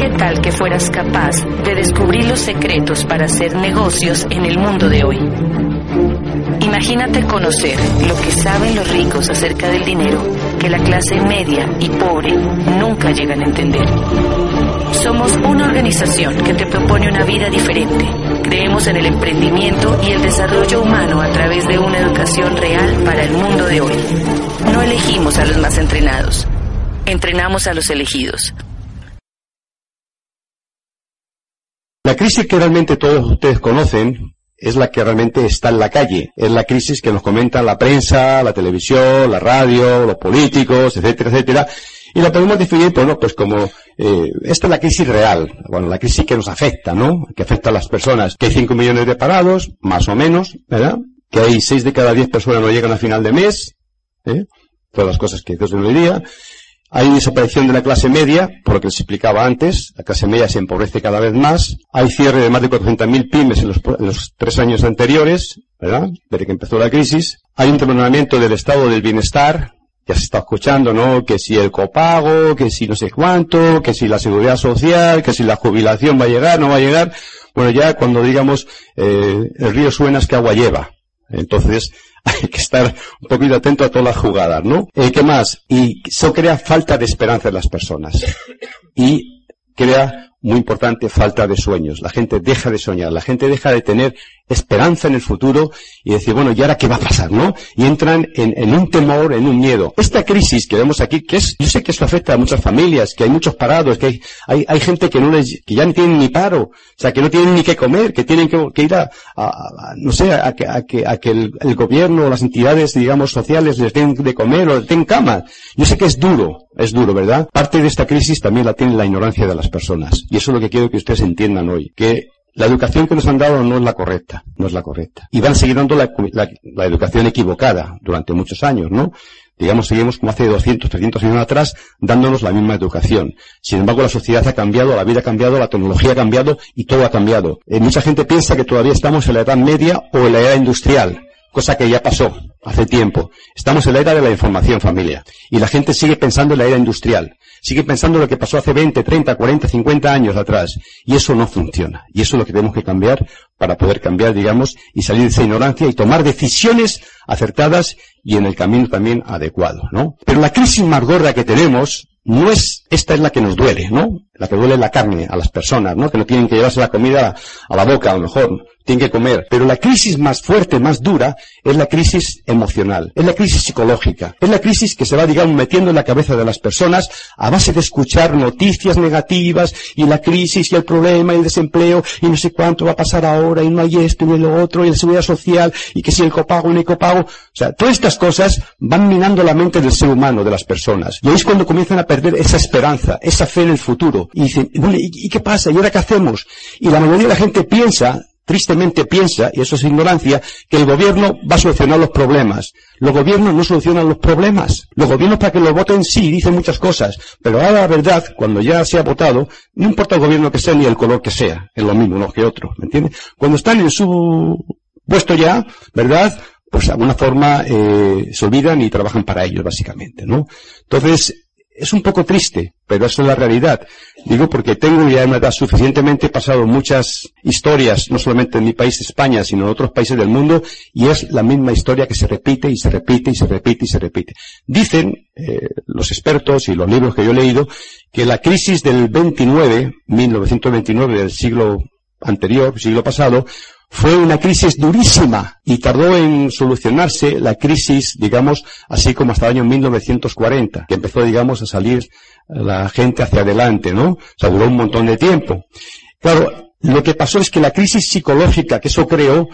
qué tal que fueras capaz de descubrir los secretos para hacer negocios en el mundo de hoy? Imagínate conocer lo que saben los ricos acerca del dinero que la clase media y pobre nunca llegan a entender. Somos una organización que te propone una vida diferente. Creemos en el emprendimiento y el desarrollo humano a través de una educación real para el mundo de hoy. No elegimos a los más entrenados, entrenamos a los elegidos. La crisis que realmente todos ustedes conocen es la que realmente está en la calle. Es la crisis que nos comenta la prensa, la televisión, la radio, los políticos, etcétera, etcétera. Y la podemos definir, bueno, pues como, eh, esta es la crisis real, bueno, la crisis que nos afecta, ¿no? Que afecta a las personas. Que hay 5 millones de parados, más o menos, ¿verdad? Que hay 6 de cada 10 personas no llegan a final de mes, ¿eh? Todas las cosas que Dios nos diría. Hay desaparición de la clase media, por lo que les explicaba antes. La clase media se empobrece cada vez más. Hay cierre de más de 400.000 pymes en los, tres años anteriores, ¿verdad? Desde que empezó la crisis. Hay un terminamiento del estado del bienestar. Ya se está escuchando, ¿no? Que si el copago, que si no sé cuánto, que si la seguridad social, que si la jubilación va a llegar, no va a llegar. Bueno, ya cuando digamos, eh, el río suena es que agua lleva. Entonces, hay que estar un poquito atento a todas las jugadas, ¿no? Eh, ¿Qué más? Y eso crea falta de esperanza en las personas. Y crea muy importante, falta de sueños. La gente deja de soñar, la gente deja de tener esperanza en el futuro y decir, bueno, ¿y ahora qué va a pasar, no? Y entran en, un temor, en un miedo. Esta crisis que vemos aquí, que es, yo sé que esto afecta a muchas familias, que hay muchos parados, que hay, hay, gente que no les, que ya no tienen ni paro, o sea, que no tienen ni qué comer, que tienen que, ir a, no sé, a, que, a que, a que el, el, gobierno o las entidades, digamos, sociales les den de comer o les den cama. Yo sé que es duro, es duro, ¿verdad? Parte de esta crisis también la tiene la ignorancia de las personas. Y eso es lo que quiero que ustedes entiendan hoy. Que la educación que nos han dado no es la correcta, no es la correcta. Y van seguir dando la, la, educación equivocada durante muchos años, ¿no? Digamos, seguimos como hace 200, 300 años atrás, dándonos la misma educación. Sin embargo, la sociedad ha cambiado, la vida ha cambiado, la tecnología ha cambiado y todo ha cambiado. Eh, mucha gente piensa que todavía estamos en la edad media o en la edad industrial cosa que ya pasó hace tiempo. Estamos en la era de la información, familia. Y la gente sigue pensando en la era industrial. Sigue pensando en lo que pasó hace 20, 30, 40, 50 años atrás. Y eso no funciona. Y eso es lo que tenemos que cambiar para poder cambiar, digamos, y salir de esa ignorancia y tomar decisiones acertadas y en el camino también adecuado, ¿no? Pero la crisis más gorda que tenemos no es, esta es la que nos duele, ¿no? La que duele la carne a las personas, ¿no? Que no tienen que llevarse la comida a la boca, a lo mejor, tienen que comer. Pero la crisis más fuerte, más dura, es la crisis emocional, es la crisis psicológica, es la crisis que se va, digamos, metiendo en la cabeza de las personas a base de escuchar noticias negativas y la crisis y el problema y el desempleo y no sé cuánto va a pasar ahora y no hay esto y lo otro y la seguridad social y que si el copago y hay copago. O sea, todas estas cosas van minando la mente del ser humano, de las personas. Y ahí es cuando comienzan a perder esa esperanza, esa fe en el futuro. Y dicen, ¿y qué pasa? ¿Y ahora qué hacemos? Y la mayoría de la gente piensa tristemente piensa, y eso es ignorancia, que el gobierno va a solucionar los problemas. Los gobiernos no solucionan los problemas. Los gobiernos para que lo voten sí, dicen muchas cosas, pero ahora la verdad, cuando ya se ha votado, no importa el gobierno que sea ni el color que sea, es lo mismo uno que otro, ¿me entiendes? Cuando están en su puesto ya, ¿verdad? Pues de alguna forma eh, se olvidan y trabajan para ellos, básicamente, ¿no? Entonces, es un poco triste, pero esa es la realidad. Digo porque tengo ya en edad suficientemente pasado muchas historias, no solamente en mi país, España, sino en otros países del mundo, y es la misma historia que se repite y se repite y se repite y se repite. Dicen eh, los expertos y los libros que yo he leído que la crisis del 29, 1929 del siglo anterior, siglo pasado, fue una crisis durísima y tardó en solucionarse la crisis, digamos, así como hasta el año 1940, que empezó, digamos, a salir la gente hacia adelante, ¿no? O sea, duró un montón de tiempo. Claro, lo que pasó es que la crisis psicológica que eso creó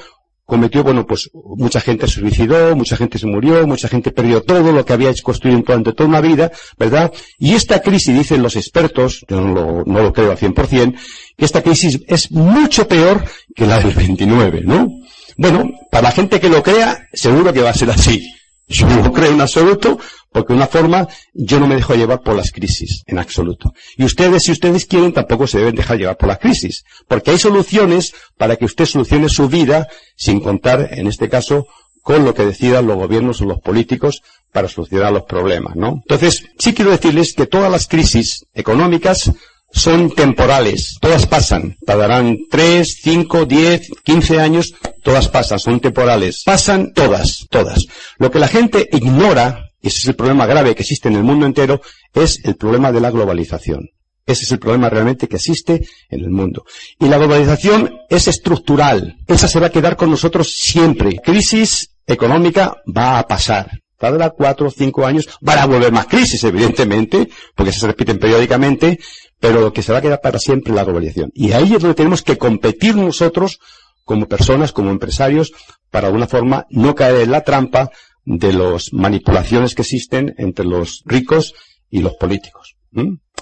cometió, bueno, pues mucha gente se suicidó, mucha gente se murió, mucha gente perdió todo lo que había construido durante toda una vida, ¿verdad? Y esta crisis, dicen los expertos, yo no lo, no lo creo al 100%, que esta crisis es mucho peor que la del 29, ¿no? Bueno, para la gente que lo crea, seguro que va a ser así. Yo no lo creo en absoluto, porque de una forma yo no me dejo llevar por las crisis, en absoluto. Y ustedes, si ustedes quieren, tampoco se deben dejar llevar por las crisis, porque hay soluciones para que usted solucione su vida sin contar, en este caso, con lo que decidan los gobiernos o los políticos para solucionar los problemas, ¿no? Entonces, sí quiero decirles que todas las crisis económicas son temporales, todas pasan, tardarán 3, 5, 10, 15 años, todas pasan, son temporales, pasan todas, todas. Lo que la gente ignora, ese es el problema grave que existe en el mundo entero, es el problema de la globalización. Ese es el problema realmente que existe en el mundo. Y la globalización es estructural. Esa se va a quedar con nosotros siempre. Crisis económica va a pasar. Tardará cuatro o cinco años. Van a volver más crisis, evidentemente, porque se repiten periódicamente, pero lo que se va a quedar para siempre es la globalización. Y ahí es donde tenemos que competir nosotros como personas, como empresarios, para de alguna forma no caer en la trampa de las manipulaciones que existen entre los ricos y los políticos.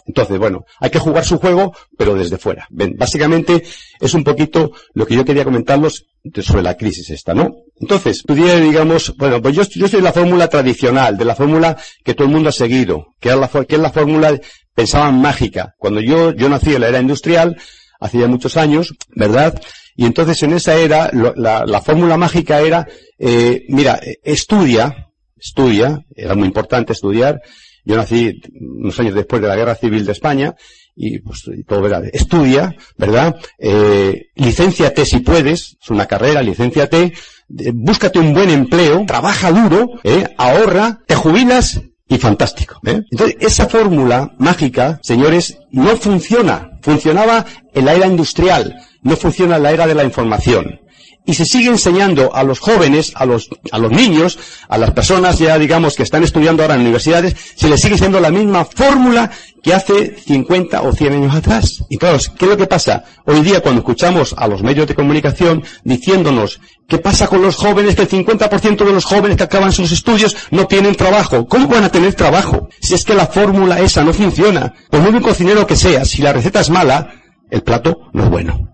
Entonces, bueno, hay que jugar su juego, pero desde fuera. Ven, básicamente es un poquito lo que yo quería comentarlos sobre la crisis esta, ¿no? Entonces, pudiera, digamos, bueno, pues yo, yo soy de la fórmula tradicional, de la fórmula que todo el mundo ha seguido, que es la, que es la fórmula, pensaban mágica. Cuando yo, yo nací en la era industrial, hacía muchos años, ¿verdad? Y entonces en esa era, la, la fórmula mágica era, eh, mira, estudia, estudia, era muy importante estudiar, yo nací unos años después de la Guerra Civil de España y pues todo verdad. Estudia, ¿verdad? Eh, si puedes, es una carrera, licénciate, búscate un buen empleo, trabaja duro, ¿eh? ahorra, te jubilas y fantástico. ¿eh? Entonces, esa fórmula mágica, señores, no funciona. Funcionaba en la era industrial, no funciona la era de la información y se sigue enseñando a los jóvenes, a los, a los niños, a las personas ya digamos que están estudiando ahora en universidades, se les sigue siendo la misma fórmula que hace 50 o 100 años atrás. Y claro, ¿qué es lo que pasa? Hoy día cuando escuchamos a los medios de comunicación diciéndonos qué pasa con los jóvenes, que el 50% de los jóvenes que acaban sus estudios no tienen trabajo. ¿Cómo van a tener trabajo? Si es que la fórmula esa no funciona. Por muy buen cocinero que sea, si la receta es mala, el plato no es bueno.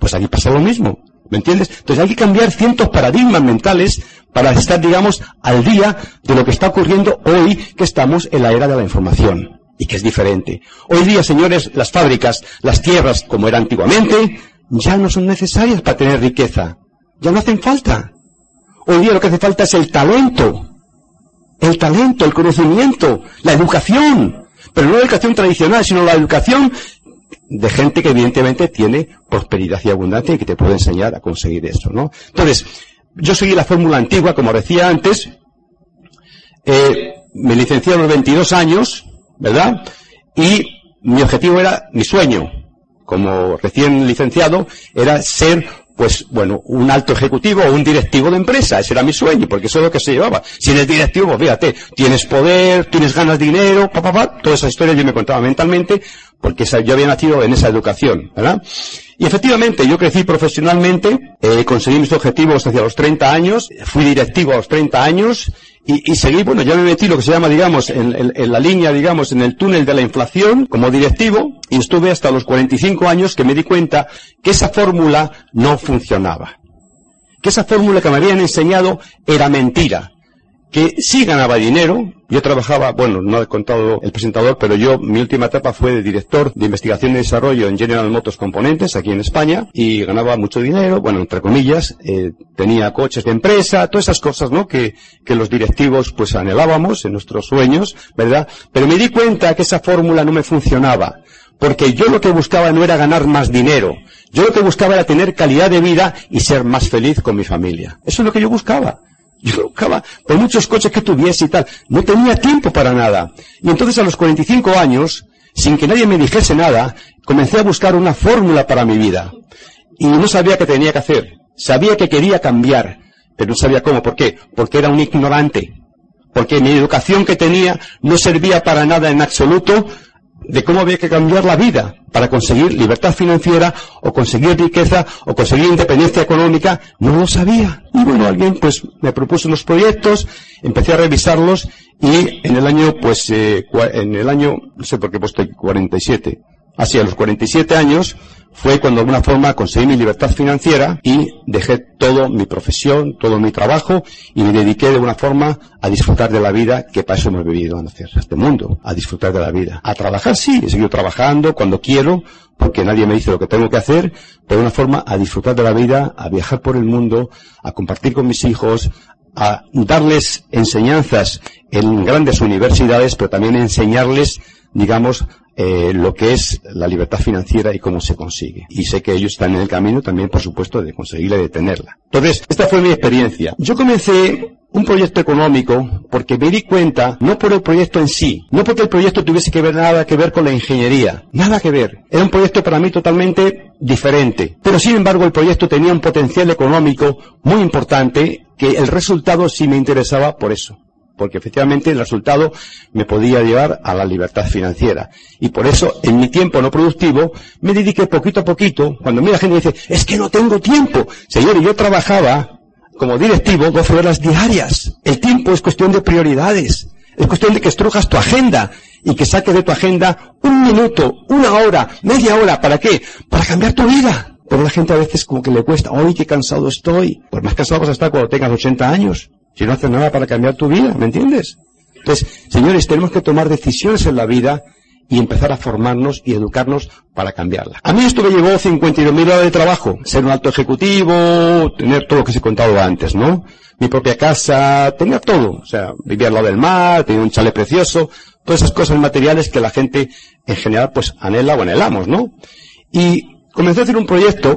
Pues aquí pasa lo mismo. ¿Me entiendes? Entonces hay que cambiar cientos paradigmas mentales para estar, digamos, al día de lo que está ocurriendo hoy que estamos en la era de la información y que es diferente. Hoy día, señores, las fábricas, las tierras, como era antiguamente, ya no son necesarias para tener riqueza. Ya no hacen falta. Hoy día lo que hace falta es el talento. El talento, el conocimiento, la educación. Pero no la educación tradicional, sino la educación de gente que evidentemente tiene prosperidad y abundancia y que te puede enseñar a conseguir eso, ¿no? Entonces, yo seguí la fórmula antigua, como decía antes, eh, me licencié a los 22 años, ¿verdad? Y mi objetivo era, mi sueño, como recién licenciado, era ser pues bueno, un alto ejecutivo o un directivo de empresa. Ese era mi sueño, porque eso es lo que se llevaba. Si eres directivo, pues fíjate, tienes poder, tienes ganas de dinero, papá, pa, pa, toda esa historia yo me contaba mentalmente, porque yo había nacido en esa educación, ¿verdad? Y efectivamente, yo crecí profesionalmente, eh, conseguí mis objetivos hacia los 30 años, fui directivo a los 30 años, y, seguí, bueno, ya me metí lo que se llama, digamos, en, en, en, la línea, digamos, en el túnel de la inflación como directivo y estuve hasta los 45 años que me di cuenta que esa fórmula no funcionaba. Que esa fórmula que me habían enseñado era mentira que sí ganaba dinero. Yo trabajaba, bueno, no he contado el presentador, pero yo, mi última etapa fue de director de investigación y desarrollo en General Motors Componentes, aquí en España, y ganaba mucho dinero, bueno, entre comillas, eh, tenía coches de empresa, todas esas cosas, ¿no? Que, que los directivos, pues, anhelábamos en nuestros sueños, ¿verdad? Pero me di cuenta que esa fórmula no me funcionaba. Porque yo lo que buscaba no era ganar más dinero. Yo lo que buscaba era tener calidad de vida y ser más feliz con mi familia. Eso es lo que yo buscaba. Yo buscaba por muchos coches que tuviese y tal. No tenía tiempo para nada. Y entonces a los 45 años, sin que nadie me dijese nada, comencé a buscar una fórmula para mi vida. Y no sabía qué tenía que hacer. Sabía que quería cambiar, pero no sabía cómo. ¿Por qué? Porque era un ignorante. Porque mi educación que tenía no servía para nada en absoluto de cómo había que cambiar la vida para conseguir libertad financiera o conseguir riqueza o conseguir independencia económica, no lo sabía. Y bueno, alguien pues me propuso unos proyectos, empecé a revisarlos y en el año pues eh, en el año no sé por qué he puesto 47, así a los 47 años fue cuando de alguna forma conseguí mi libertad financiera y dejé todo mi profesión, todo mi trabajo y me dediqué de alguna forma a disfrutar de la vida que para eso hemos vivido a este mundo, a disfrutar de la vida. A trabajar sí, he seguido trabajando cuando quiero, porque nadie me dice lo que tengo que hacer, pero de una forma a disfrutar de la vida, a viajar por el mundo, a compartir con mis hijos, a darles enseñanzas en grandes universidades, pero también enseñarles digamos, eh, lo que es la libertad financiera y cómo se consigue. Y sé que ellos están en el camino también, por supuesto, de conseguirla y de tenerla. Entonces, esta fue mi experiencia. Yo comencé un proyecto económico porque me di cuenta, no por el proyecto en sí, no porque el proyecto tuviese que ver nada que ver con la ingeniería, nada que ver. Era un proyecto para mí totalmente diferente. Pero sin embargo el proyecto tenía un potencial económico muy importante que el resultado sí me interesaba por eso porque efectivamente el resultado me podía llevar a la libertad financiera. Y por eso, en mi tiempo no productivo, me dediqué poquito a poquito, cuando mira gente dice, es que no tengo tiempo. Señor, yo trabajaba como directivo 12 horas diarias. El tiempo es cuestión de prioridades. Es cuestión de que estrujas tu agenda y que saques de tu agenda un minuto, una hora, media hora. ¿Para qué? Para cambiar tu vida. Pero la gente a veces como que le cuesta, ¡ay, qué cansado estoy! Pues más cansado vas a estar cuando tengas 80 años si no haces nada para cambiar tu vida, ¿me entiendes? Entonces, señores, tenemos que tomar decisiones en la vida y empezar a formarnos y educarnos para cambiarla. A mí esto me llevó 52.000 horas de trabajo, ser un alto ejecutivo, tener todo lo que se he contado antes, ¿no? Mi propia casa, tener todo, o sea, vivir al lado del mar, tener un chale precioso, todas esas cosas materiales que la gente en general pues anhela o anhelamos, ¿no? Y comencé a hacer un proyecto,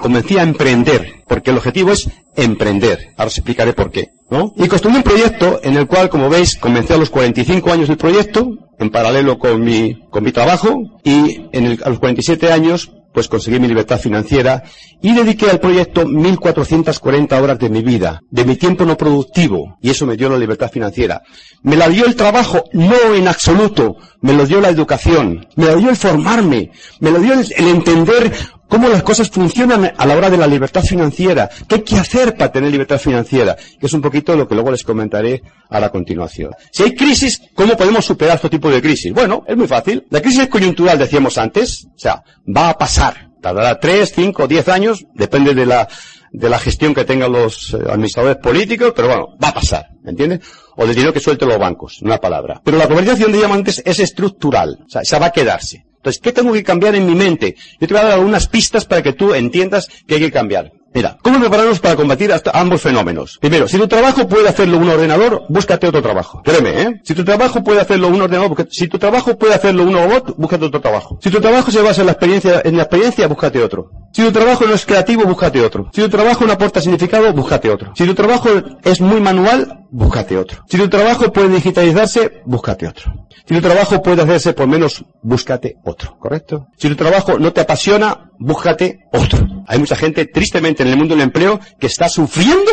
comencé a emprender, porque el objetivo es emprender. Ahora os explicaré por qué, Y construí un proyecto en el cual, como veis, comencé a los 45 años del proyecto, en paralelo con mi, con mi trabajo, y en el, a los 47 años, pues conseguí mi libertad financiera y dediqué al proyecto 1440 horas de mi vida, de mi tiempo no productivo, y eso me dio la libertad financiera. Me la dio el trabajo, no en absoluto, me lo dio la educación, me lo dio el formarme, me lo dio el, el entender cómo las cosas funcionan a la hora de la libertad financiera, qué hay que hacer para tener libertad financiera, que es un poquito lo que luego les comentaré a la continuación. Si hay crisis, ¿cómo podemos superar este tipo de crisis? Bueno, es muy fácil. La crisis coyuntural, decíamos antes, o sea, va a pasar. Tardará tres, cinco, diez años, depende de la, de la gestión que tengan los eh, administradores políticos, pero bueno, va a pasar, ¿me entiendes? O del dinero que suelten los bancos, una palabra. Pero la globalización, decíamos antes, es estructural, o sea, esa va a quedarse. Entonces, ¿qué tengo que cambiar en mi mente? Yo te voy a dar algunas pistas para que tú entiendas que hay que cambiar. Mira, ¿cómo prepararnos para combatir hasta ambos fenómenos? Primero, si tu trabajo puede hacerlo un ordenador, búscate otro trabajo. Créeme, ¿eh? Si tu trabajo puede hacerlo un ordenador, si tu trabajo puede hacerlo un robot, búscate otro trabajo. Si tu trabajo se basa en la experiencia, en la experiencia, búscate otro. Si tu trabajo no es creativo, búscate otro. Si tu trabajo no aporta significado, búscate otro. Si tu trabajo es muy manual, búscate otro. Si tu trabajo puede digitalizarse, búscate otro. Si tu trabajo puede hacerse por menos, búscate otro, ¿correcto? Si tu trabajo no te apasiona, búscate otro. Hay mucha gente, tristemente, en el mundo del empleo que está sufriendo,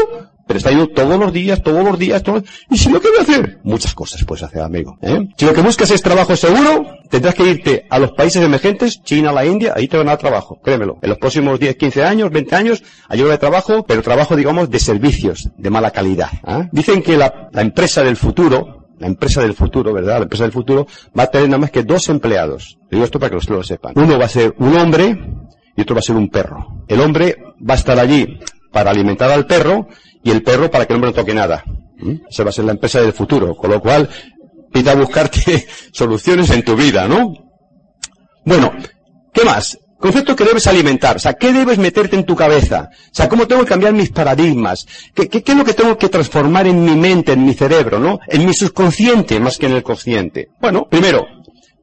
pero está yendo todos los días, todos los días, todos... ¿Y si no, qué voy a hacer? Muchas cosas puedes hacer, amigo. ¿eh? Si lo que buscas es trabajo seguro, tendrás que irte a los países emergentes, China, la India, ahí te van a dar trabajo, créemelo. En los próximos 10, 15 años, 20 años, hay de trabajo, pero trabajo, digamos, de servicios, de mala calidad. ¿eh? Dicen que la, la empresa del futuro, la empresa del futuro, ¿verdad? La empresa del futuro va a tener nada más que dos empleados. Digo esto para que los lo sepan. Uno va a ser un hombre y otro va a ser un perro. El hombre va a estar allí para alimentar al perro y el perro para que el hombre no toque nada. ¿Mm? Esa va a ser la empresa del futuro. Con lo cual, pida buscarte soluciones en tu vida, ¿no? Bueno, ¿qué más? Concepto que debes alimentar. O sea, ¿qué debes meterte en tu cabeza? O sea, ¿cómo tengo que cambiar mis paradigmas? ¿Qué, qué, qué es lo que tengo que transformar en mi mente, en mi cerebro, no? En mi subconsciente más que en el consciente. Bueno, primero,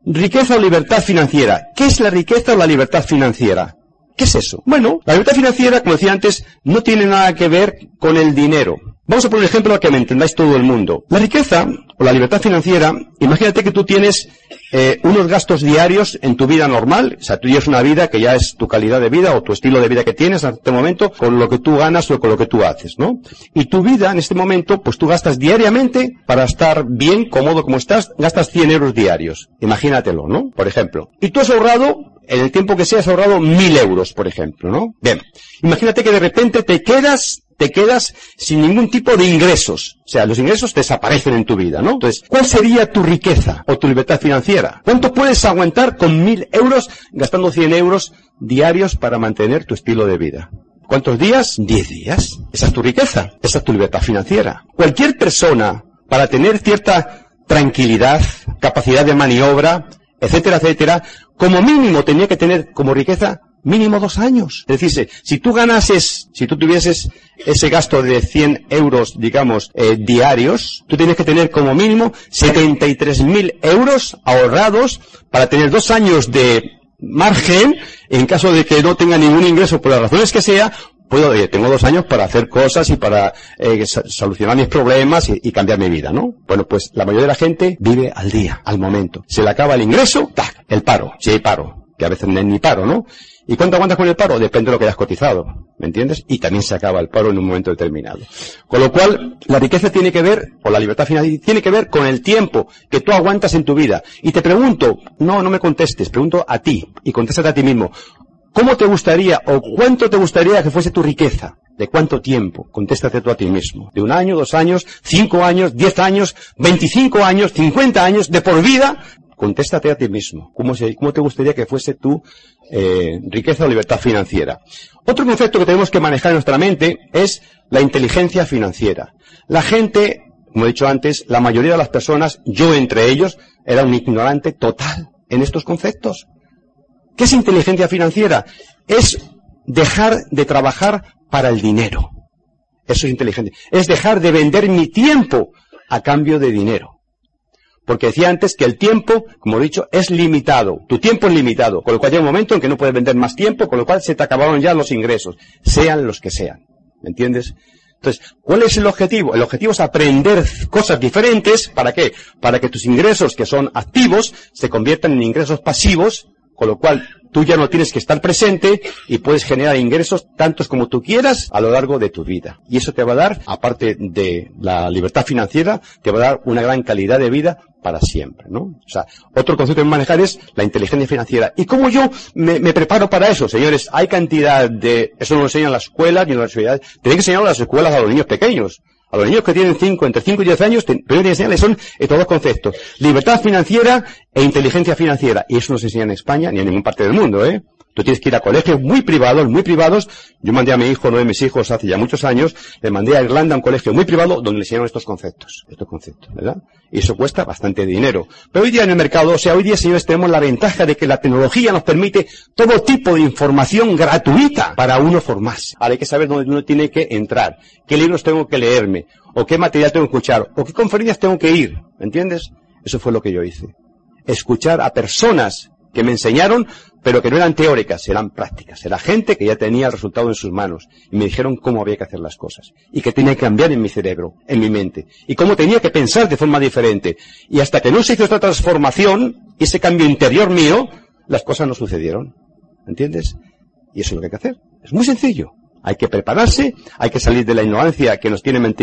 riqueza o libertad financiera. ¿Qué es la riqueza o la libertad financiera? ¿Qué es eso? Bueno, la libertad financiera, como decía antes, no tiene nada que ver con el dinero. Vamos a poner un ejemplo que me entendáis todo el mundo. La riqueza o la libertad financiera, imagínate que tú tienes eh, unos gastos diarios en tu vida normal, o sea, tú llevas una vida que ya es tu calidad de vida o tu estilo de vida que tienes en este momento con lo que tú ganas o con lo que tú haces, ¿no? Y tu vida en este momento, pues tú gastas diariamente para estar bien, cómodo como estás, gastas 100 euros diarios. Imagínatelo, ¿no? Por ejemplo. Y tú has ahorrado en el tiempo que sea has ahorrado mil euros, por ejemplo, ¿no? Bien. Imagínate que de repente te quedas, te quedas sin ningún tipo de ingresos. O sea, los ingresos desaparecen en tu vida, ¿no? Entonces, ¿cuál sería tu riqueza o tu libertad financiera? ¿Cuánto puedes aguantar con mil euros gastando 100 euros diarios para mantener tu estilo de vida? ¿Cuántos días? Diez días. Esa es tu riqueza. Esa es tu libertad financiera. Cualquier persona, para tener cierta tranquilidad, capacidad de maniobra, etcétera, etcétera, como mínimo tenía que tener como riqueza Mínimo dos años. Es decir, si tú ganases, si tú tuvieses ese gasto de 100 euros, digamos, eh, diarios, tú tienes que tener como mínimo 73.000 euros ahorrados para tener dos años de margen en caso de que no tenga ningún ingreso por las razones que sea, puedo, tengo dos años para hacer cosas y para eh, solucionar mis problemas y, cambiar mi vida, ¿no? Bueno, pues la mayoría de la gente vive al día, al momento. Se le acaba el ingreso, ¡tac! El paro, si hay paro, que a veces no hay ni paro, ¿no? ¿Y cuánto aguantas con el paro? Depende de lo que hayas cotizado, ¿me entiendes? Y también se acaba el paro en un momento determinado. Con lo cual, la riqueza tiene que ver, o la libertad financiera tiene que ver con el tiempo que tú aguantas en tu vida. Y te pregunto, no, no me contestes, pregunto a ti, y contéstate a ti mismo. ¿Cómo te gustaría o cuánto te gustaría que fuese tu riqueza? ¿De cuánto tiempo? Contéstate tú a ti mismo. ¿De un año, dos años, cinco años, diez años, veinticinco años, cincuenta años, de por vida? Contéstate a ti mismo. ¿Cómo, te gustaría que fuese tu eh, riqueza o libertad financiera? Otro concepto que tenemos que manejar en nuestra mente es la inteligencia financiera. La gente, como he dicho antes, la mayoría de las personas, yo entre ellos, era un ignorante total en estos conceptos. ¿Qué es inteligencia financiera? Es dejar de trabajar para el dinero. Eso es inteligencia. Es dejar de vender mi tiempo a cambio de dinero. Porque decía antes que el tiempo, como he dicho, es limitado. Tu tiempo es limitado. Con lo cual hay un momento en que no puedes vender más tiempo, con lo cual se te acabaron ya los ingresos. Sean los que sean. ¿Me entiendes? Entonces, ¿cuál es el objetivo? El objetivo es aprender cosas diferentes. ¿Para qué? Para que tus ingresos que son activos se conviertan en ingresos pasivos con lo cual tú ya no tienes que estar presente y puedes generar ingresos tantos como tú quieras a lo largo de tu vida. Y eso te va a dar, aparte de la libertad financiera, te va a dar una gran calidad de vida para siempre, ¿no? O sea, otro concepto que manejar es la inteligencia financiera. ¿Y cómo yo me, preparo para eso? Señores, hay cantidad de, eso no lo enseñan las escuelas ni las universidades, tienen que enseñar a las escuelas a los niños pequeños. A los niños que tienen 5, entre 5 y 10 años, primero que enseñarles son estos dos conceptos. Libertad financiera e inteligencia financiera. Y eso no se enseña en España ni en ninguna parte del mundo, ¿eh? Tú tienes que ir a colegios muy privados, muy privados. Yo mandé a mi hijo, uno de mis hijos, hace ya muchos años, le mandé a Irlanda a un colegio muy privado donde le enseñaron estos conceptos. Estos conceptos, ¿verdad? Y eso cuesta bastante dinero. Pero hoy día en el mercado, o sea, hoy día, señores, tenemos la ventaja de que la tecnología nos permite todo tipo de información gratuita para uno formarse. Ahora hay que saber dónde uno tiene que entrar, qué libros tengo que leerme, o qué material tengo que escuchar, o qué conferencias tengo que ir. ¿Me entiendes? Eso fue lo que yo hice. Escuchar a personas que me enseñaron, pero que no eran teóricas, eran prácticas. Era gente que ya tenía el resultado en sus manos y me dijeron cómo había que hacer las cosas y que tenía que cambiar en mi cerebro, en mi mente y cómo tenía que pensar de forma diferente. Y hasta que no se hizo esta transformación, ese cambio interior mío, las cosas no sucedieron. ¿Entiendes? Y eso es lo que hay que hacer. Es muy sencillo. Hay que prepararse, hay que salir de la ignorancia que nos, tiene,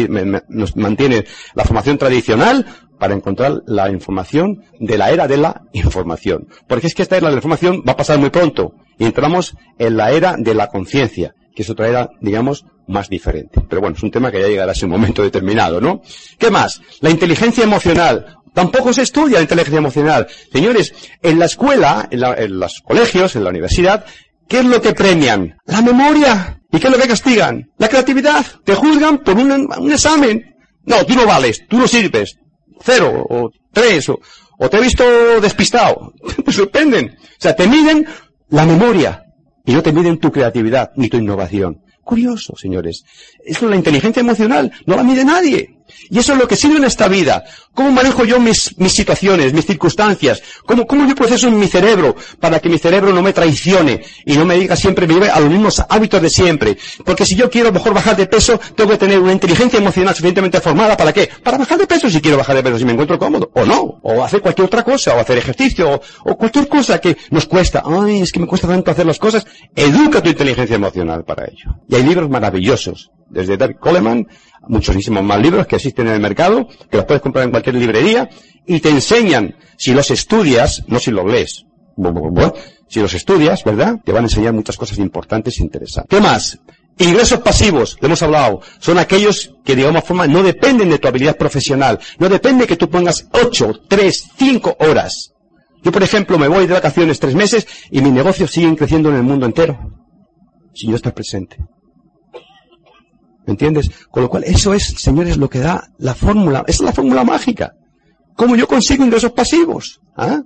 nos mantiene la formación tradicional para encontrar la información de la era de la información. Porque es que esta era de la información va a pasar muy pronto y entramos en la era de la conciencia, que es otra era, digamos, más diferente. Pero bueno, es un tema que ya llegará a ese momento determinado, ¿no? ¿Qué más? La inteligencia emocional. Tampoco se estudia la inteligencia emocional. Señores, en la escuela, en, en los colegios, en la universidad, ¿qué es lo que premian? La memoria. ¿Y qué es lo que castigan? La creatividad. Te juzgan por un, examen. No, tú no vales, tú no sirves, cero o tres o, te he visto despistado. Te sorprenden. O sea, te miden la memoria y no te miden tu creatividad ni tu innovación. Curioso, señores. Eso la inteligencia emocional no la mide nadie. Y eso es lo que sirve en esta vida. ¿Cómo manejo yo mis, situaciones, mis circunstancias? ¿Cómo, ¿Cómo yo proceso en mi cerebro para que mi cerebro no me traicione y no me diga siempre, me a los mismos hábitos de siempre? Porque si yo quiero mejor bajar de peso, tengo que tener una inteligencia emocional suficientemente formada. ¿Para qué? Para bajar de peso si quiero bajar de peso, si me encuentro cómodo. O no. O hacer cualquier otra cosa, o hacer ejercicio, o, o cualquier cosa que nos cuesta. Ay, es que me cuesta tanto hacer las cosas. Educa tu inteligencia emocional para ello. Y hay libros maravillosos desde David Coleman, muchísimos más libros que existen en el mercado, que los puedes comprar en cualquier librería, y te enseñan, si los estudias, no si los lees, si los estudias, ¿verdad? Te van a enseñar muchas cosas importantes e interesantes. ¿Qué más? Ingresos pasivos, le hemos hablado, son aquellos que de alguna forma no dependen de tu habilidad profesional, no depende que tú pongas 8, 3, 5 horas. Yo, por ejemplo, me voy de vacaciones tres meses y mis negocios siguen creciendo en el mundo entero, si yo estoy presente. ¿Me entiendes? Con lo cual, eso es, señores, lo que da la fórmula. Es la fórmula mágica. ¿Cómo yo consigo ingresos pasivos? ¿Ah?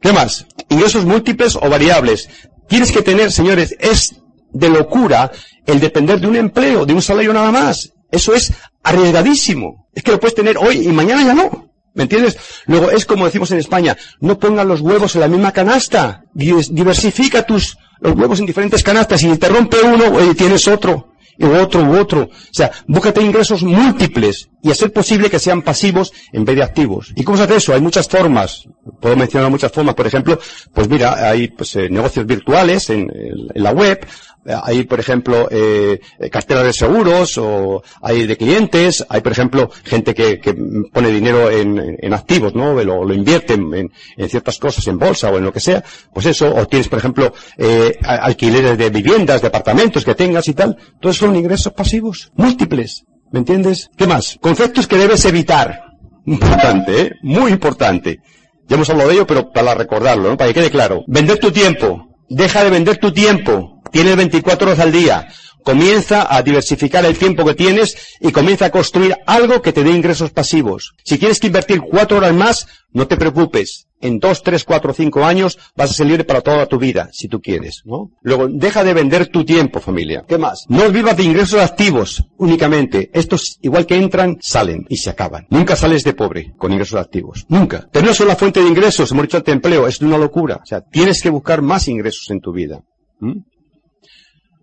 ¿Qué más? Ingresos múltiples o variables. Tienes que tener, señores, es de locura el depender de un empleo, de un salario nada más. Eso es arriesgadísimo. Es que lo puedes tener hoy y mañana ya no. ¿Me entiendes? Luego es como decimos en España, no pongas los huevos en la misma canasta. Diversifica tus, los huevos en diferentes canastas. Si te rompe uno, tienes otro y otro u otro. O sea, búscate ingresos múltiples y hacer posible que sean pasivos en vez de activos. ¿Y cómo se hace eso? Hay muchas formas. Puedo mencionar muchas formas. Por ejemplo, pues mira, hay pues, eh, negocios virtuales en, la web, hay, por ejemplo, eh, carteras de seguros o hay de clientes, hay, por ejemplo, gente que, pone dinero en, activos, ¿no? Lo, lo invierte en, ciertas cosas, en bolsa o en lo que sea. Pues eso, o tienes, por ejemplo, eh, alquileres de viviendas, de apartamentos que tengas y tal. Todos son ingresos pasivos, múltiples. ¿Me entiendes? ¿Qué más? Conceptos que debes evitar. Importante, ¿eh? Muy importante. Ya hemos hablado de ello, pero para recordarlo, ¿no? Para que quede claro. Vender tu tiempo. Deja de vender tu tiempo. Tienes 24 horas al día. Comienza a diversificar el tiempo que tienes y comienza a construir algo que te dé ingresos pasivos. Si quieres que invertir cuatro horas más, no te preocupes. En dos, tres, cuatro, cinco años vas a ser libre para toda tu vida, si tú quieres, ¿no? Luego, deja de vender tu tiempo, familia. ¿Qué más? No vivas de ingresos activos únicamente. Estos, igual que entran, salen y se acaban. Nunca sales de pobre con ingresos activos. Nunca. Tener solo fuente de ingresos, hemos dicho empleo, es una locura. O sea, tienes que buscar más ingresos en tu vida. ¿Mm?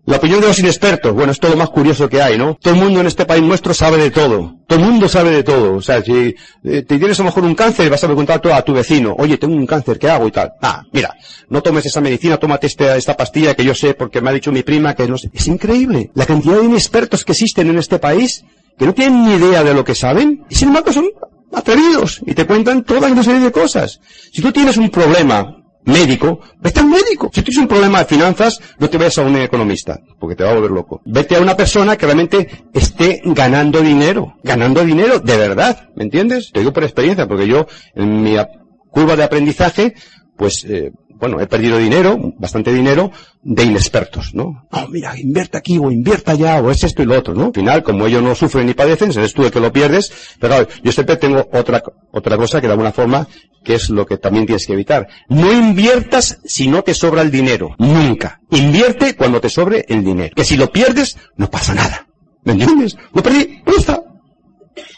La opinión de los inexpertos, bueno, es todo lo más curioso que hay, ¿no? Todo el mundo en este país nuestro sabe de todo. Todo el mundo sabe de todo. O sea, si eh, te tienes a lo mejor un cáncer, vas a preguntar a tu vecino, oye, tengo un cáncer, ¿qué hago y tal? Ah, mira, no tomes esa medicina, tómate esta, esta pastilla que yo sé porque me ha dicho mi prima que no sé. Es increíble. La cantidad de inexpertos que existen en este país, que no tienen ni idea de lo que saben, y sin embargo son atrevidos y te cuentan toda una serie de cosas. Si tú tienes un problema, médico, vete a un médico. Si tienes un problema de finanzas, no te vayas a un economista, porque te va a volver loco. Vete a una persona que realmente esté ganando dinero, ganando dinero de verdad, ¿me entiendes? Te digo por experiencia, porque yo en mi curva de aprendizaje, pues eh, bueno, he perdido dinero, bastante dinero, de inexpertos, ¿no? Oh, mira, invierta aquí o invierta allá o es esto y lo otro, ¿no? Al final, como ellos no sufren ni padecen, eres tú el que lo pierdes, pero yo siempre tengo otra, otra cosa que de alguna forma, que es lo que también tienes que evitar. No inviertas si no te sobra el dinero. Nunca. Invierte cuando te sobre el dinero. Que si lo pierdes, no pasa nada. ¿Me entiendes? Lo perdí, está.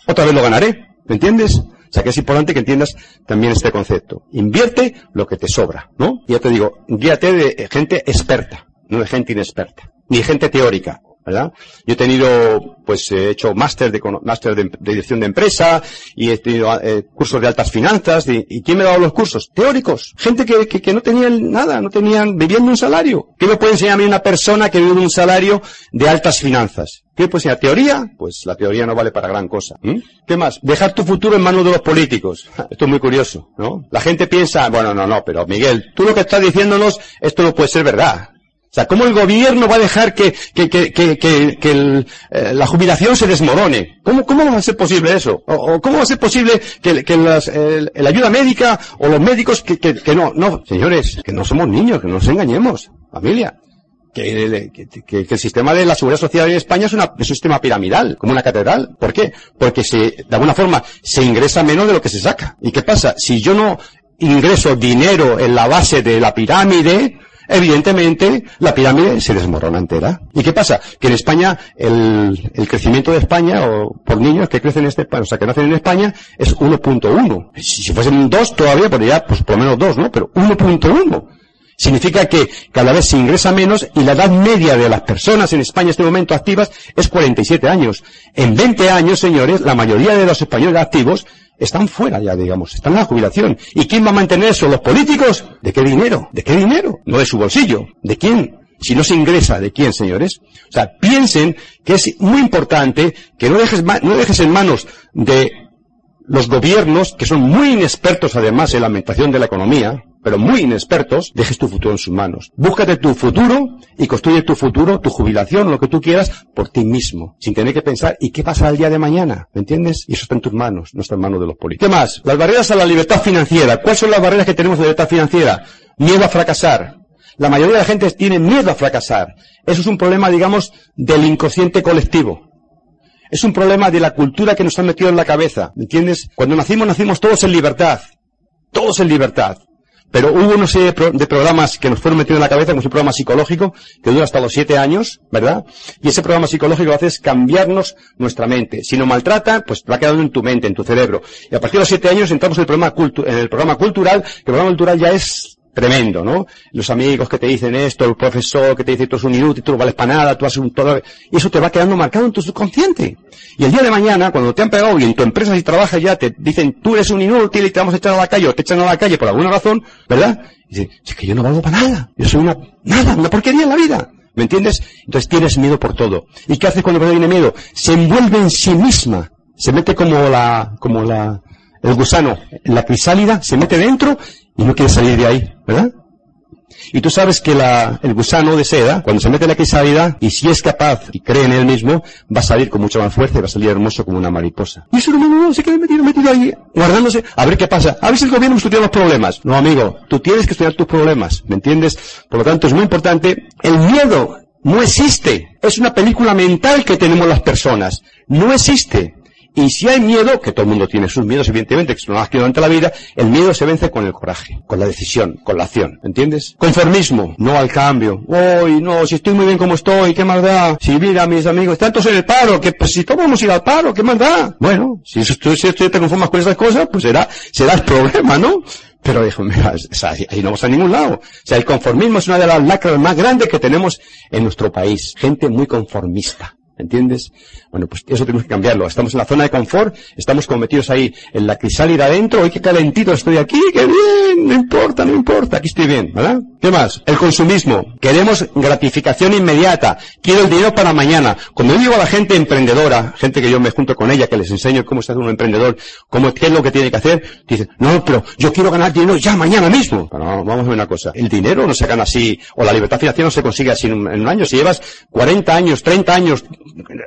Otra vez lo ganaré. ¿Me entiendes? Sea que es importante que entiendas también este concepto. Invierte lo que te sobra, ¿no? Ya te digo, guíate de gente experta, no de gente inexperta, ni gente teórica. ¿Verdad? Yo he tenido, pues he hecho máster de, máster de, dirección de empresa y he tenido eh, cursos de altas finanzas. ¿Y quién me ha dado los cursos? Teóricos. Gente que, que, no tenían nada, no tenían, viviendo un salario. ¿Qué me puede enseñar a mí una persona que vive un salario de altas finanzas? ¿Qué pues enseñar? ¿Teoría? Pues la teoría no vale para gran cosa. ¿Qué más? Dejar tu futuro en manos de los políticos. Esto es muy curioso, ¿no? La gente piensa, bueno, no, no, pero Miguel, tú lo que estás diciéndonos, esto no puede ser verdad. O sea, ¿cómo el gobierno va a dejar que, que, que, que, el, eh, la jubilación se desmorone? ¿Cómo, ¿Cómo va a ser posible eso? ¿O, cómo va a ser posible que, las, la ayuda médica o los médicos que, no? No, señores, que no somos niños, que no nos engañemos, familia. Que, el sistema de la seguridad social en España es, una, un sistema piramidal, como una catedral. ¿Por qué? Porque se, de alguna forma se ingresa menos de lo que se saca. ¿Y qué pasa? Si yo no ingreso dinero en la base de la pirámide, evidentemente la pirámide se desmorona entera. ¿Y qué pasa? Que en España el, el crecimiento de España, o por niños que crecen en este, o sea, que nacen en España, es 1.1. Si, si fuesen dos todavía, podría, pues por lo menos dos, ¿no? Pero 1.1. Significa que cada vez se ingresa menos y la edad media de las personas en España en este momento activas es 47 años. En 20 años, señores, la mayoría de los españoles activos están fuera ya, digamos, están en la jubilación. ¿Y quién va a mantener eso? ¿Los políticos? ¿De qué dinero? ¿De qué dinero? No de su bolsillo. ¿De quién? Si no se ingresa, ¿de quién, señores? O sea, piensen que es muy importante que no dejes, no dejes en manos de los gobiernos, que son muy inexpertos además en la alimentación de la economía, pero muy inexpertos, dejes tu futuro en sus manos. Búscate tu futuro y construye tu futuro, tu jubilación, lo que tú quieras, por ti mismo, sin tener que pensar, ¿y qué pasa el día de mañana? ¿Me entiendes? Y eso está en tus manos, no está en manos de los políticos. ¿Qué más? Las barreras a la libertad financiera. ¿Cuáles son las barreras que tenemos de libertad financiera? Miedo a fracasar. La mayoría de la gente tiene miedo a fracasar. Eso es un problema, digamos, del inconsciente colectivo. Es un problema de la cultura que nos han metido en la cabeza. ¿Me entiendes? Cuando nacimos, nacimos todos en libertad. Todos en libertad. Pero hubo una serie de, programas que nos fueron metidos en la cabeza, como un programa psicológico, que dura hasta los siete años, ¿verdad? Y ese programa psicológico lo hace es cambiarnos nuestra mente. Si nos maltrata, pues va quedando en tu mente, en tu cerebro. Y a partir de los siete años entramos en el programa, en el programa cultural, que el programa cultural ya es tremendo, ¿no? Los amigos que te dicen esto, el profesor que te dice tú eres un inútil, tú no vales para nada, tú haces un todo, y eso te va quedando marcado en tu subconsciente. Y el día de mañana, cuando te han pegado y en tu empresa si trabajas ya te dicen tú eres un inútil y te vamos a echar a la calle o te echan a la calle por alguna razón, ¿verdad? Y dices, es que yo no valgo para nada, yo soy una, nada, una porquería en la vida. ¿Me entiendes? Entonces tienes miedo por todo. ¿Y qué haces cuando tiene miedo? Se envuelve en sí misma. Se mete como la, como la, el gusano la crisálida, se mete dentro y no quiere salir de ahí, ¿verdad? Y tú sabes que la, el gusano de seda, cuando se mete en la crisálida, y si es capaz y cree en él mismo, va a salir con mucha más fuerza y va a salir hermoso como una mariposa. Y eso no, se queda metido, metido ahí, guardándose, a ver qué pasa. A ver si el gobierno estudia los problemas. No, amigo, tú tienes que estudiar tus problemas, ¿me entiendes? Por lo tanto, es muy importante. El miedo no existe. Es una película mental que tenemos las personas. No existe. Y si hay miedo, que todo el mundo tiene sus miedos, evidentemente, que lo has durante la vida, el miedo se vence con el coraje, con la decisión, con la acción, ¿entiendes? Conformismo, no al cambio. Uy, no, si estoy muy bien como estoy, ¿qué más da? Si mira, mis amigos, tantos en el paro, que pues, si todos vamos a ir al paro, ¿qué más da? Bueno, si, estoy, si te conformas con esas cosas, pues será, será el problema, ¿no? Pero hijo, mira, ahí no vamos a ningún lado. O sea, el conformismo es una de las lacras más grandes que tenemos en nuestro país. Gente muy conformista. ¿Entiendes? Bueno, pues eso tenemos que cambiarlo. Estamos en la zona de confort, estamos cometidos ahí en la crisálida adentro, hoy qué calentito estoy aquí, qué bien, no importa, no importa, aquí estoy bien, ¿verdad? ¿Qué más? El consumismo. Queremos gratificación inmediata. Quiero el dinero para mañana. Cuando yo digo a la gente emprendedora, gente que yo me junto con ella, que les enseño cómo se hace un emprendedor, cómo, qué es lo que tiene que hacer, dicen, no, pero yo quiero ganar dinero ya mañana mismo. Bueno, vamos a ver una cosa. El dinero no se gana así, o la libertad financiera no se consigue así en un año. Si llevas 40 años, 30 años,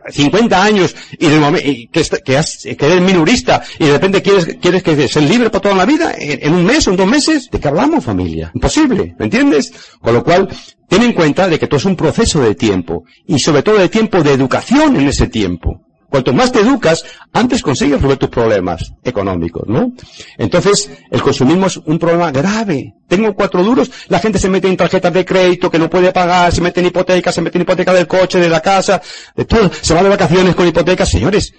50 años y, de momento, que, que, has, que, eres minorista y de repente quieres, quieres que ser libre para toda la vida en, un mes o en dos meses, ¿de qué hablamos familia? Imposible, ¿me entiendes? Con lo cual, ten en cuenta de que todo es un proceso de tiempo y sobre todo de tiempo de educación en ese tiempo. Cuanto más te educas, antes consigues resolver tus problemas económicos, ¿no? Entonces, el consumismo es un problema grave. Tengo cuatro duros, la gente se mete en tarjetas de crédito que no puede pagar, se mete en hipotecas, se mete en hipoteca del coche, de la casa, de todo, se va de vacaciones con hipotecas. Señores,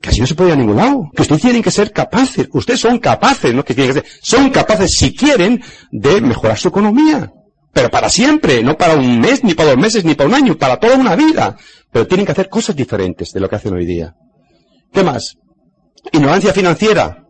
casi no se puede ir a ningún lado. Que ustedes tienen que ser capaces, ustedes son capaces, ¿no? Que tienen que ser, son capaces, si quieren, de mejorar su economía. Pero para siempre, no para un mes, ni para dos meses, ni para un año, para toda una vida. Pero tienen que hacer cosas diferentes de lo que hacen hoy día. ¿Qué más? Ignorancia financiera.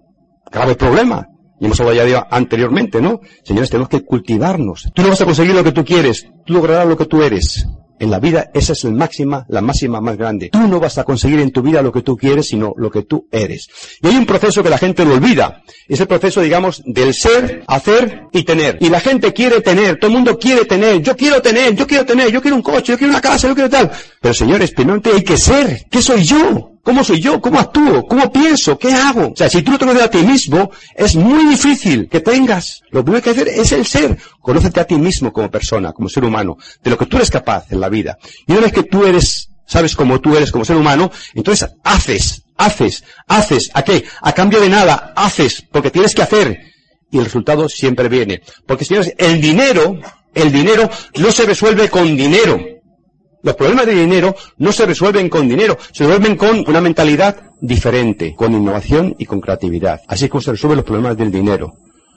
Grave problema. Y hemos hablado ya anteriormente, ¿no? Señores, tenemos que cultivarnos. Tú no vas a conseguir lo que tú quieres. Tú lograrás lo que tú eres. En la vida esa es la máxima, la máxima más grande. Tú no vas a conseguir en tu vida lo que tú quieres, sino lo que tú eres. Y hay un proceso que la gente lo olvida. Es el proceso, digamos, del ser, hacer y tener. Y la gente quiere tener, todo el mundo quiere tener, yo quiero tener, yo quiero tener, yo quiero un coche, yo quiero una casa, yo quiero tal. Pero señores, primero hay que ser. ¿Qué soy yo? ¿Cómo soy yo? ¿Cómo actúo? ¿Cómo pienso? ¿Qué hago? O sea, si tú no te conoces a ti mismo, es muy difícil que tengas. Lo primero que hay que hacer es el ser. Conócete a ti mismo como persona, como ser humano, de lo que tú eres capaz en la vida. Y una vez que tú eres, sabes cómo tú eres como ser humano, entonces haces, haces, haces. ¿A qué? A cambio de nada, haces, porque tienes que hacer. Y el resultado siempre viene. Porque señores, el dinero, el dinero no se resuelve con dinero. Los problemas de dinero no se resuelven con dinero, se resuelven con una mentalidad diferente, con innovación y con creatividad. Así es como se resuelven los problemas del dinero.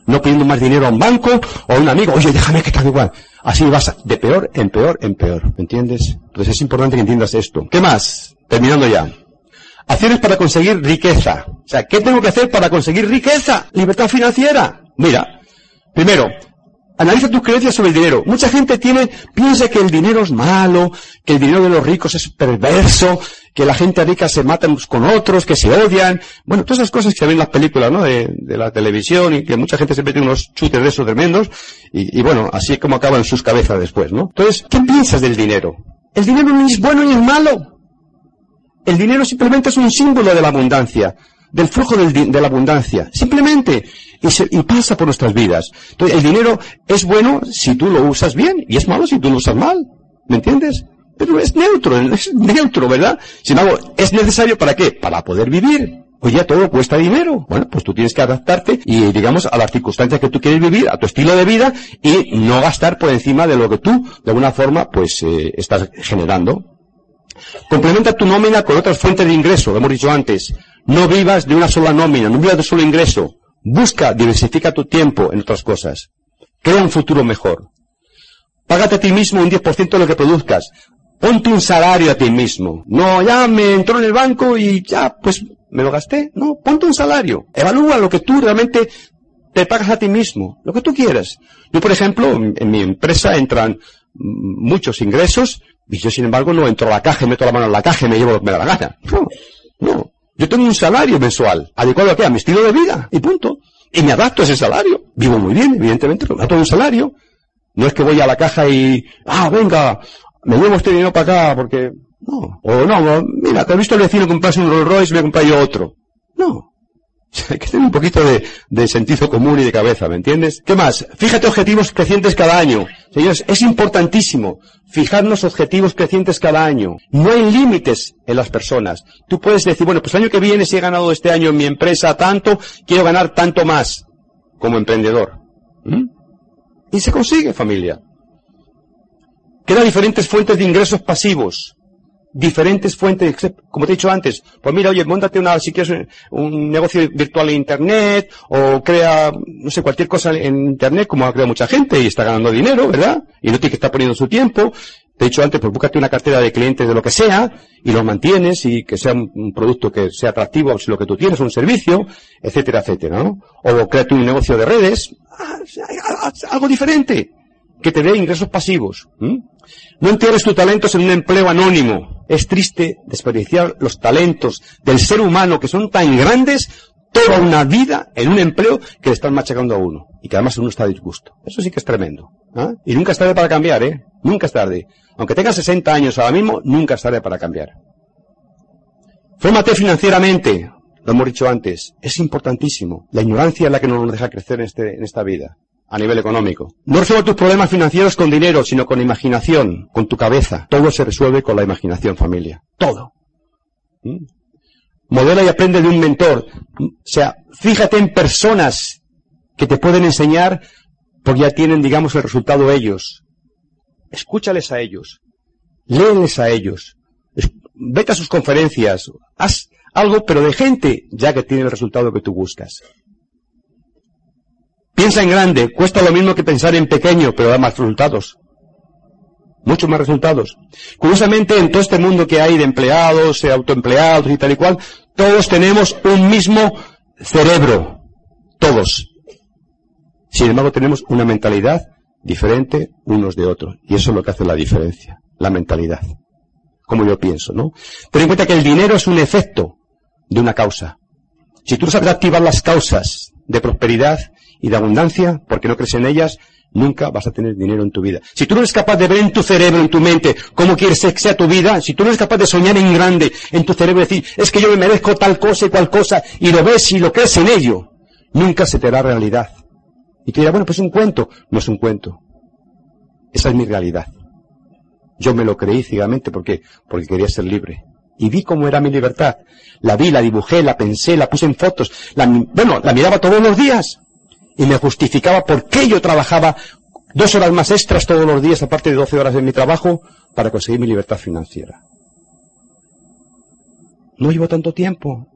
No pidiendo más dinero a un banco o a un amigo, oye, déjame que tal igual. Así vas de peor en peor en peor, ¿me entiendes? Entonces es importante que entiendas esto. ¿Qué más? Terminando ya. Acciones para conseguir riqueza. O sea, ¿qué tengo que hacer para conseguir riqueza? Libertad financiera. Mira, primero, Analiza tus creencias sobre el dinero. Mucha gente tiene, piensa que el dinero es malo, que el dinero de los ricos es perverso, que la gente rica se mata con otros, que se odian. Bueno, todas esas cosas que se ven en las películas, ¿no? De, la televisión y que mucha gente se mete unos chutes de esos tremendos. Y, y bueno, así es como acaban sus cabezas después, ¿no? Entonces, ¿qué piensas del dinero? El dinero ni es bueno ni es malo. El dinero simplemente es un símbolo de la abundancia, del flujo de la abundancia. Simplemente y, pasa por nuestras vidas. Entonces, el dinero es bueno si tú lo usas bien y es malo si tú lo usas mal. ¿Me entiendes? Pero es neutro, es neutro, ¿verdad? Sin embargo, ¿es necesario para qué? Para poder vivir. Ya todo cuesta dinero. Bueno, pues tú tienes que adaptarte y, digamos, a las circunstancias que tú quieres vivir, a tu estilo de vida y no gastar por encima de lo que tú, de alguna forma, pues, eh, estás generando. Complementa tu nómina con otras fuentes de ingreso, lo hemos dicho antes. No vivas de una sola nómina, no vivas de solo ingreso. Busca, diversifica tu tiempo en otras cosas. Crea un futuro mejor. Págate a ti mismo un 10% de lo que produzcas. Ponte un salario a ti mismo. No, ya me entró en el banco y ya, pues me lo gasté. No, ponte un salario. Evalúa lo que tú realmente te pagas a ti mismo, lo que tú quieras. Yo, por ejemplo, en mi empresa entran muchos ingresos y yo, sin embargo, no entro a la caja, meto la mano en la caja y me llevo lo que me da la gana. No, no. Yo tengo un salario mensual, adecuado a qué? A mi estilo de vida, y punto. Y me adapto a ese salario. Vivo muy bien, evidentemente, pero me adapto a un salario. No es que voy a la caja y, ah, venga, me llevo este dinero para acá porque, no. O no, mira, te he visto el vecino comprarse un Rolls Royce, me compré yo otro. No. Hay que tener un poquito de, sentido común y de cabeza, ¿me entiendes? ¿Qué más? Fíjate objetivos crecientes cada año. Señores, es importantísimo fijarnos objetivos crecientes cada año. No hay límites en las personas. Tú puedes decir, bueno, pues el año que viene si he ganado este año en mi empresa tanto, quiero ganar tanto más como emprendedor. ¿Mm? Y se consigue, familia. Quedan diferentes fuentes de ingresos pasivos. Diferentes fuentes, como te he dicho antes. Pues mira, oye, montate una, si quieres un negocio virtual en Internet, o crea, no sé, cualquier cosa en Internet, como ha creado mucha gente, y está ganando dinero, ¿verdad? Y no tiene que estar poniendo su tiempo. Te he dicho antes, pues búscate una cartera de clientes de lo que sea, y los mantienes, y que sea un, producto que sea atractivo, si lo que tú tienes, un servicio, etcétera, etcétera, ¿no? O créate un negocio de redes, algo diferente que te dé ingresos pasivos. No entierres tus talentos en un empleo anónimo. Es triste desperdiciar los talentos del ser humano que son tan grandes toda una vida en un empleo que le están machacando a uno y que además uno está a disgusto. Eso sí que es tremendo. ¿ah? Y nunca es tarde para cambiar, ¿eh? Nunca es tarde. Aunque tengas 60 años ahora mismo, nunca es tarde para cambiar. Fórmate financieramente. Lo hemos dicho antes. Es importantísimo. La ignorancia es la que no nos deja crecer en, este, en esta vida a nivel económico. No resuelve tus problemas financieros con dinero, sino con imaginación, con tu cabeza. Todo se resuelve con la imaginación, familia. Todo. ¿Mm? Modela y aprende de un mentor. O sea, fíjate en personas que te pueden enseñar porque ya tienen, digamos, el resultado ellos. Escúchales a ellos. Léeles a ellos. Vete a sus conferencias. Haz algo, pero de gente ya que tiene el resultado que tú buscas. Piensa en grande, cuesta lo mismo que pensar en pequeño, pero da más resultados. Muchos más resultados. Curiosamente, en todo este mundo que hay de empleados, de autoempleados y tal y cual, todos tenemos un mismo cerebro. Todos. Sin embargo, tenemos una mentalidad diferente unos de otros. Y eso es lo que hace la diferencia. La mentalidad. Como yo pienso, ¿no? Ten en cuenta que el dinero es un efecto de una causa. Si tú sabes activar las causas de prosperidad, y de abundancia, porque no crees en ellas, nunca vas a tener dinero en tu vida. Si tú no eres capaz de ver en tu cerebro, en tu mente, cómo quieres que sea tu vida, si tú no eres capaz de soñar en grande en tu cerebro decir, es que yo me merezco tal cosa y cual cosa, y lo ves y lo crees en ello, nunca se te hará realidad. Y tú dirás, bueno, pues es un cuento. No es un cuento. Esa es mi realidad. Yo me lo creí ciegamente porque, porque quería ser libre. Y vi cómo era mi libertad. La vi, la dibujé, la pensé, la puse en fotos. La, bueno, la miraba todos los días y me justificaba por qué yo trabajaba dos horas más extras todos los días, aparte de 12 horas de mi trabajo, para conseguir mi libertad financiera. No llevo tanto tiempo.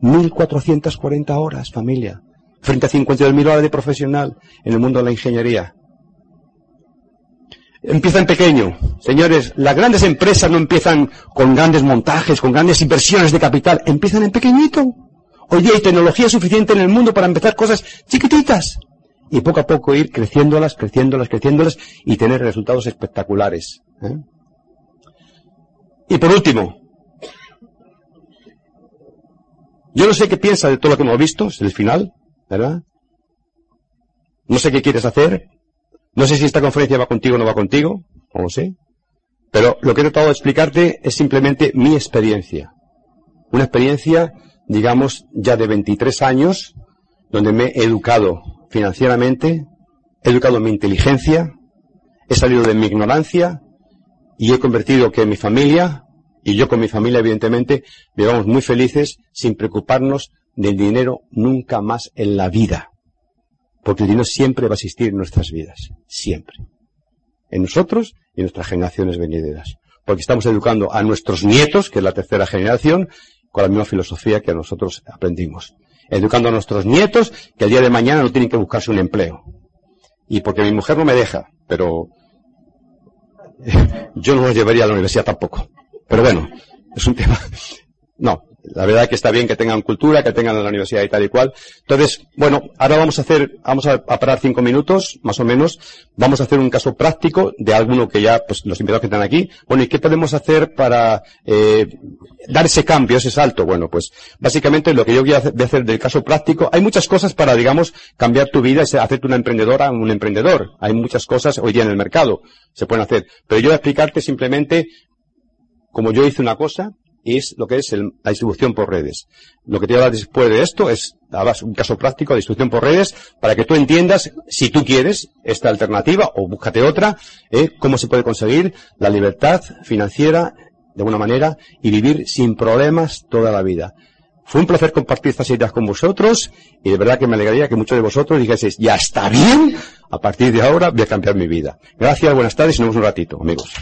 1.440 horas, familia. Frente a 52.000 horas de profesional en el mundo de la ingeniería. Empieza en pequeño. Señores, las grandes empresas no empiezan con grandes montajes, con grandes inversiones de capital. Empiezan en pequeñito. Hoy día hay tecnología suficiente en el mundo para empezar cosas chiquititas y poco a poco ir creciéndolas, creciéndolas, creciéndolas y tener resultados espectaculares. ¿eh? Y por último, yo no sé qué piensa de todo lo que hemos visto, es el final, ¿verdad? No sé qué quieres hacer, no sé si esta conferencia va contigo o no va contigo, no lo sé, pero lo que he tratado de explicarte es simplemente mi experiencia. Una experiencia digamos, ya de 23 años, donde me he educado financieramente, he educado mi inteligencia, he salido de mi ignorancia y he convertido que mi familia y yo con mi familia, evidentemente, vivamos muy felices sin preocuparnos del dinero nunca más en la vida. Porque el dinero siempre va a existir en nuestras vidas. Siempre. En nosotros y en nuestras generaciones venideras. Porque estamos educando a nuestros nietos, que es la tercera generación, con la misma filosofía que nosotros aprendimos. Educando a nuestros nietos que el día de mañana no tienen que buscarse un empleo. Y porque mi mujer no me deja, pero yo no los llevaría a la universidad tampoco. Pero bueno, es un tema. No, la verdad que está bien que tengan cultura, que tengan la universidad y tal y cual. Entonces, bueno, ahora vamos a hacer, vamos a, parar cinco minutos, más o menos. Vamos a hacer un caso práctico de alguno que ya, pues, los invitados que están aquí. Bueno, ¿y qué podemos hacer para eh, dar ese cambio, ese salto? Bueno, pues, básicamente lo que yo voy a hacer, del caso práctico, hay muchas cosas para, digamos, cambiar tu vida, hacerte una emprendedora, un emprendedor. Hay muchas cosas hoy día en el mercado, se pueden hacer. Pero yo voy a explicarte simplemente, como yo hice una cosa, es lo que es la distribución por redes. Lo que te voy a dar después de esto es un caso práctico de distribución por redes para que tú entiendas, si tú quieres, esta alternativa o búscate otra, eh, cómo se puede conseguir la libertad financiera de alguna manera y vivir sin problemas toda la vida. Fue un placer compartir estas ideas con vosotros y de verdad que me alegraría que muchos de vosotros dijeseis, ya está bien, a partir de ahora voy a cambiar mi vida. Gracias, buenas tardes y nos vemos un ratito, amigos.